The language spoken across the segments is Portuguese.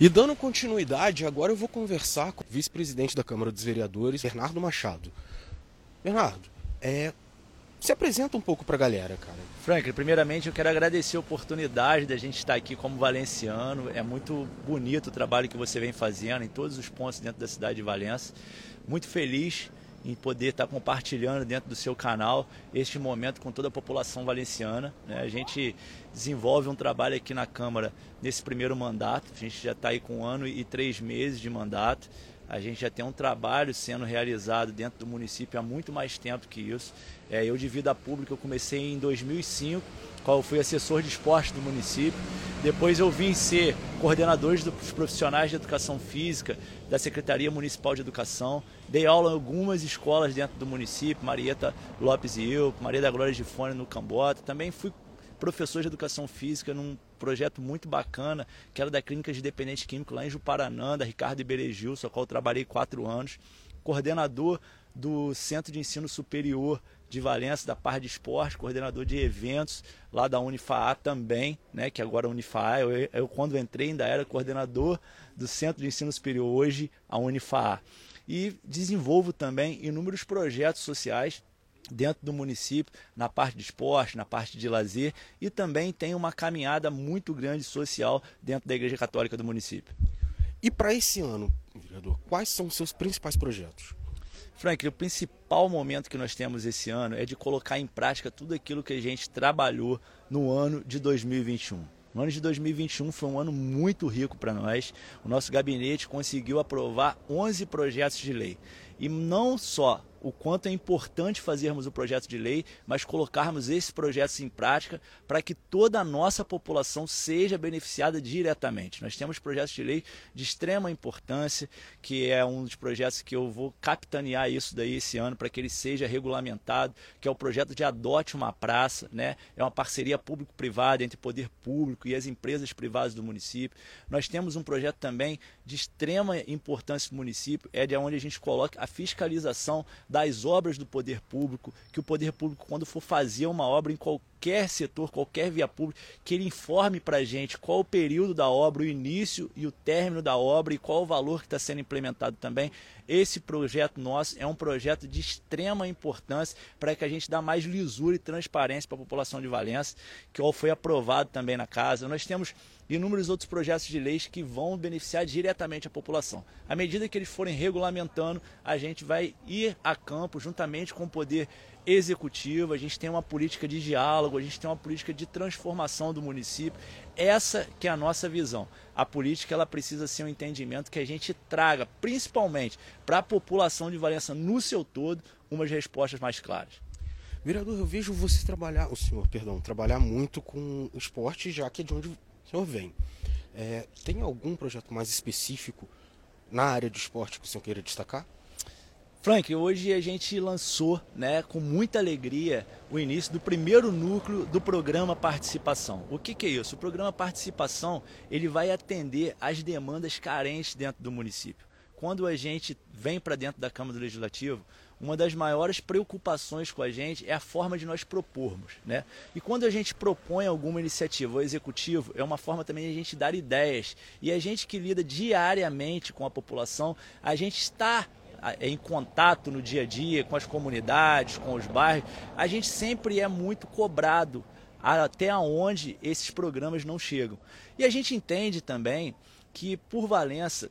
E dando continuidade, agora eu vou conversar com o vice-presidente da Câmara dos Vereadores, Bernardo Machado. Bernardo, é, se apresenta um pouco para a galera, cara. Franklin, primeiramente eu quero agradecer a oportunidade da gente estar aqui como valenciano. É muito bonito o trabalho que você vem fazendo em todos os pontos dentro da cidade de Valença. Muito feliz em poder estar compartilhando dentro do seu canal este momento com toda a população valenciana. Né? A gente desenvolve um trabalho aqui na Câmara nesse primeiro mandato, a gente já está aí com um ano e três meses de mandato. A gente já tem um trabalho sendo realizado dentro do município há muito mais tempo que isso. É, eu de vida pública eu comecei em 2005 qual fui assessor de esporte do município. Depois eu vim ser coordenador dos profissionais de educação física da Secretaria Municipal de Educação. Dei aula em algumas escolas dentro do município, Marieta Lopes e eu, Maria da Glória de Fone no Cambota. Também fui professor de educação física num projeto muito bacana, que era da Clínica de Dependente Químico lá em Juparanã, da Ricardo Iberejil, só qual eu trabalhei quatro anos. Coordenador do Centro de Ensino Superior de Valença, da parte de esporte, coordenador de eventos lá da Unifaa também, né, que agora é Unifaa, eu, eu quando entrei ainda era coordenador do Centro de Ensino Superior, hoje a Unifaa. E desenvolvo também inúmeros projetos sociais dentro do município, na parte de esporte, na parte de lazer e também tem uma caminhada muito grande social dentro da Igreja Católica do município. E para esse ano, vereador, quais são os seus principais projetos? Frank, o principal momento que nós temos esse ano é de colocar em prática tudo aquilo que a gente trabalhou no ano de 2021. O ano de 2021 foi um ano muito rico para nós. O nosso gabinete conseguiu aprovar 11 projetos de lei. E não só o quanto é importante fazermos o projeto de lei, mas colocarmos esses projetos em prática para que toda a nossa população seja beneficiada diretamente. Nós temos projetos de lei de extrema importância, que é um dos projetos que eu vou capitanear isso daí esse ano para que ele seja regulamentado, que é o projeto de Adote uma Praça, né? É uma parceria público-privada entre o poder público e as empresas privadas do município. Nós temos um projeto também de extrema importância para o município, é de onde a gente coloca a fiscalização das obras do poder público, que o poder público, quando for fazer uma obra em qualquer setor, qualquer via pública, que ele informe para a gente qual o período da obra, o início e o término da obra e qual o valor que está sendo implementado também. Esse projeto nosso é um projeto de extrema importância para que a gente dê mais lisura e transparência para a população de Valença, que foi aprovado também na casa. Nós temos inúmeros outros projetos de leis que vão beneficiar diretamente a população. À medida que eles forem regulamentando, a gente vai ir a campo juntamente com o poder executivo, a gente tem uma política de diálogo, a gente tem uma política de transformação do município. Essa que é a nossa visão. A política ela precisa ser um entendimento que a gente traga, principalmente para a população de Valença no seu todo, umas respostas mais claras. Vereador, eu vejo você trabalhar, o senhor, perdão, trabalhar muito com esporte, já que é de onde o senhor vem. É, tem algum projeto mais específico na área de esporte que o senhor queira destacar? Frank, hoje a gente lançou, né, com muita alegria, o início do primeiro núcleo do programa Participação. O que, que é isso? O programa Participação ele vai atender às demandas carentes dentro do município. Quando a gente vem para dentro da Câmara do Legislativo, uma das maiores preocupações com a gente é a forma de nós propormos. Né? E quando a gente propõe alguma iniciativa ao executivo, é uma forma também de a gente dar ideias. E a gente que lida diariamente com a população, a gente está em contato no dia a dia com as comunidades, com os bairros, a gente sempre é muito cobrado até onde esses programas não chegam. E a gente entende também que por Valença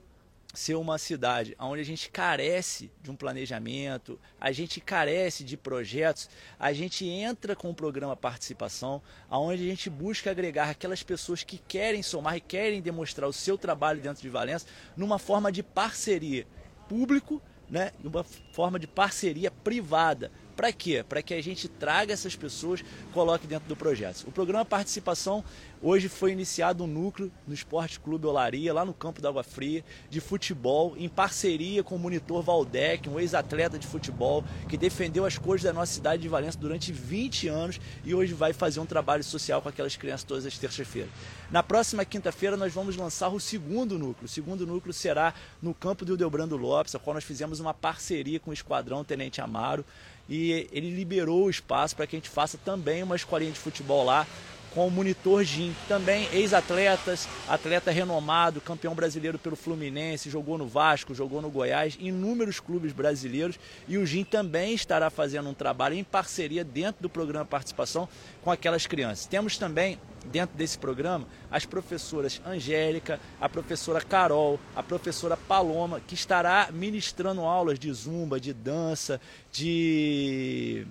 ser uma cidade onde a gente carece de um planejamento, a gente carece de projetos, a gente entra com o programa participação, onde a gente busca agregar aquelas pessoas que querem somar e querem demonstrar o seu trabalho dentro de Valença numa forma de parceria público, né, uma forma de parceria privada para quê? Para que a gente traga essas pessoas, coloque dentro do projeto. O programa Participação hoje foi iniciado um núcleo no Esporte Clube Olaria, lá no campo da Água Fria, de futebol, em parceria com o monitor Valdec, um ex-atleta de futebol, que defendeu as cores da nossa cidade de Valença durante 20 anos e hoje vai fazer um trabalho social com aquelas crianças todas as terças-feiras. Na próxima quinta-feira nós vamos lançar o segundo núcleo. O segundo núcleo será no campo do Delbrando Lopes, a qual nós fizemos uma parceria com o Esquadrão Tenente Amaro e ele liberou o espaço para que a gente faça também uma escolinha de futebol lá com o Monitor Jim, também ex-atletas, atleta renomado, campeão brasileiro pelo Fluminense, jogou no Vasco, jogou no Goiás, inúmeros clubes brasileiros e o Jim também estará fazendo um trabalho em parceria dentro do programa Participação com aquelas crianças. Temos também dentro desse programa as professoras Angélica, a professora Carol, a professora Paloma, que estará ministrando aulas de zumba, de dança, de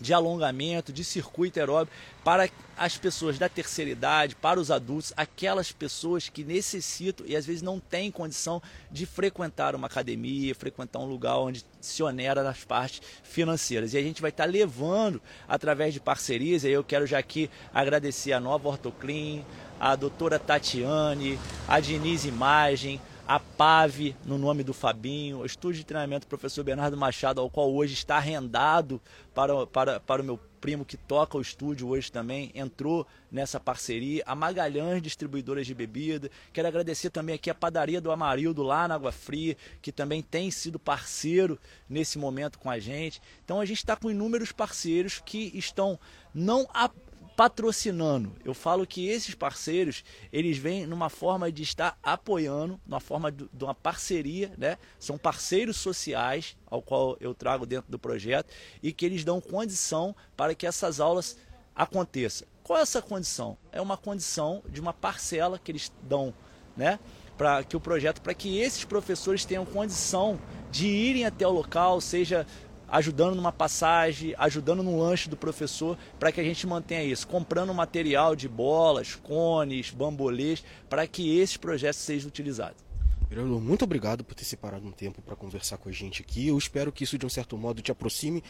de alongamento, de circuito aeróbico para as pessoas da terceira idade, para os adultos, aquelas pessoas que necessitam e às vezes não têm condição de frequentar uma academia, frequentar um lugar onde se onera nas partes financeiras. E a gente vai estar levando através de parcerias, e eu quero já aqui agradecer a Nova Ortoclean, a doutora Tatiane, a Diniz Imagem, a PAV, no nome do Fabinho, o estúdio de treinamento professor Bernardo Machado, ao qual hoje está arrendado para, para, para o meu primo que toca o estúdio hoje também, entrou nessa parceria, a Magalhães Distribuidoras de Bebida, quero agradecer também aqui a Padaria do Amarildo lá na Água Fria, que também tem sido parceiro nesse momento com a gente. Então a gente está com inúmeros parceiros que estão não apenas patrocinando. Eu falo que esses parceiros, eles vêm numa forma de estar apoiando, numa forma de, uma parceria, né? São parceiros sociais ao qual eu trago dentro do projeto e que eles dão condição para que essas aulas aconteçam. Qual é essa condição? É uma condição de uma parcela que eles dão, né? Para que o projeto, para que esses professores tenham condição de irem até o local, seja ajudando numa passagem, ajudando no lanche do professor, para que a gente mantenha isso, comprando material de bolas, cones, bambolês, para que esses projetos sejam utilizados. Vereador, muito obrigado por ter separado um tempo para conversar com a gente aqui. Eu espero que isso, de um certo modo, te aproxime.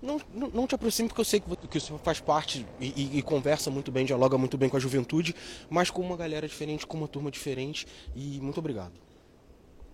Não, não, não te aproxime, porque eu sei que, que o senhor faz parte e, e, e, conversa muito bem, dialoga muito bem com a juventude, mas com uma galera diferente, com uma turma diferente. E muito obrigado.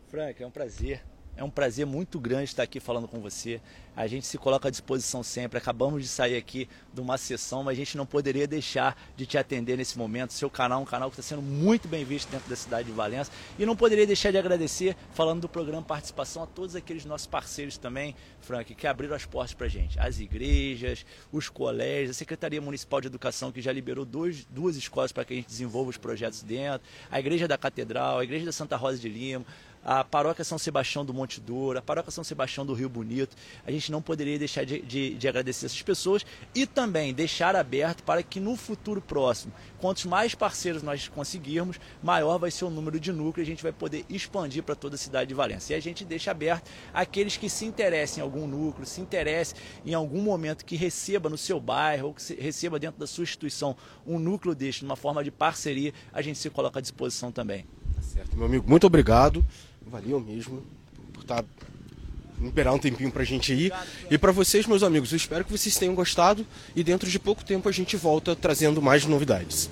Frank, é um prazer. É um prazer muito grande estar aqui falando com você. A gente se coloca à disposição sempre. Acabamos de sair aqui de uma sessão, mas a gente não poderia deixar de te atender nesse momento. Seu canal é um canal que está sendo muito bem visto dentro da cidade de Valença. E não poderia deixar de agradecer, falando do programa Participação, a todos aqueles nossos parceiros também, Frank, que abriram as portas para a gente. As igrejas, os colégios, a Secretaria Municipal de Educação, que já liberou dois, duas escolas para que a gente desenvolva os projetos dentro, a Igreja da Catedral, a Igreja da Santa Rosa de Lima, a paróquia São Sebastião do Monte Douro, a paróquia São Sebastião do Rio Bonito. A gente não poderia deixar de, de, de, agradecer essas pessoas e também deixar aberto para que no futuro próximo, quantos mais parceiros nós conseguirmos, maior vai ser o número de núcleos e a gente vai poder expandir para toda a cidade de Valência. E a gente deixa aberto aqueles que se interessem em algum núcleo, se interessem em algum momento que receba no seu bairro ou que receba dentro da sua instituição um núcleo deste, numa forma de parceria, a gente se coloca à disposição também. Tá certo, meu amigo, muito obrigado. Valeu mesmo por estar tá, liberar um tempinho pra gente aí. E para vocês, meus amigos, eu espero que vocês tenham gostado e dentro de pouco tempo a gente volta trazendo mais novidades.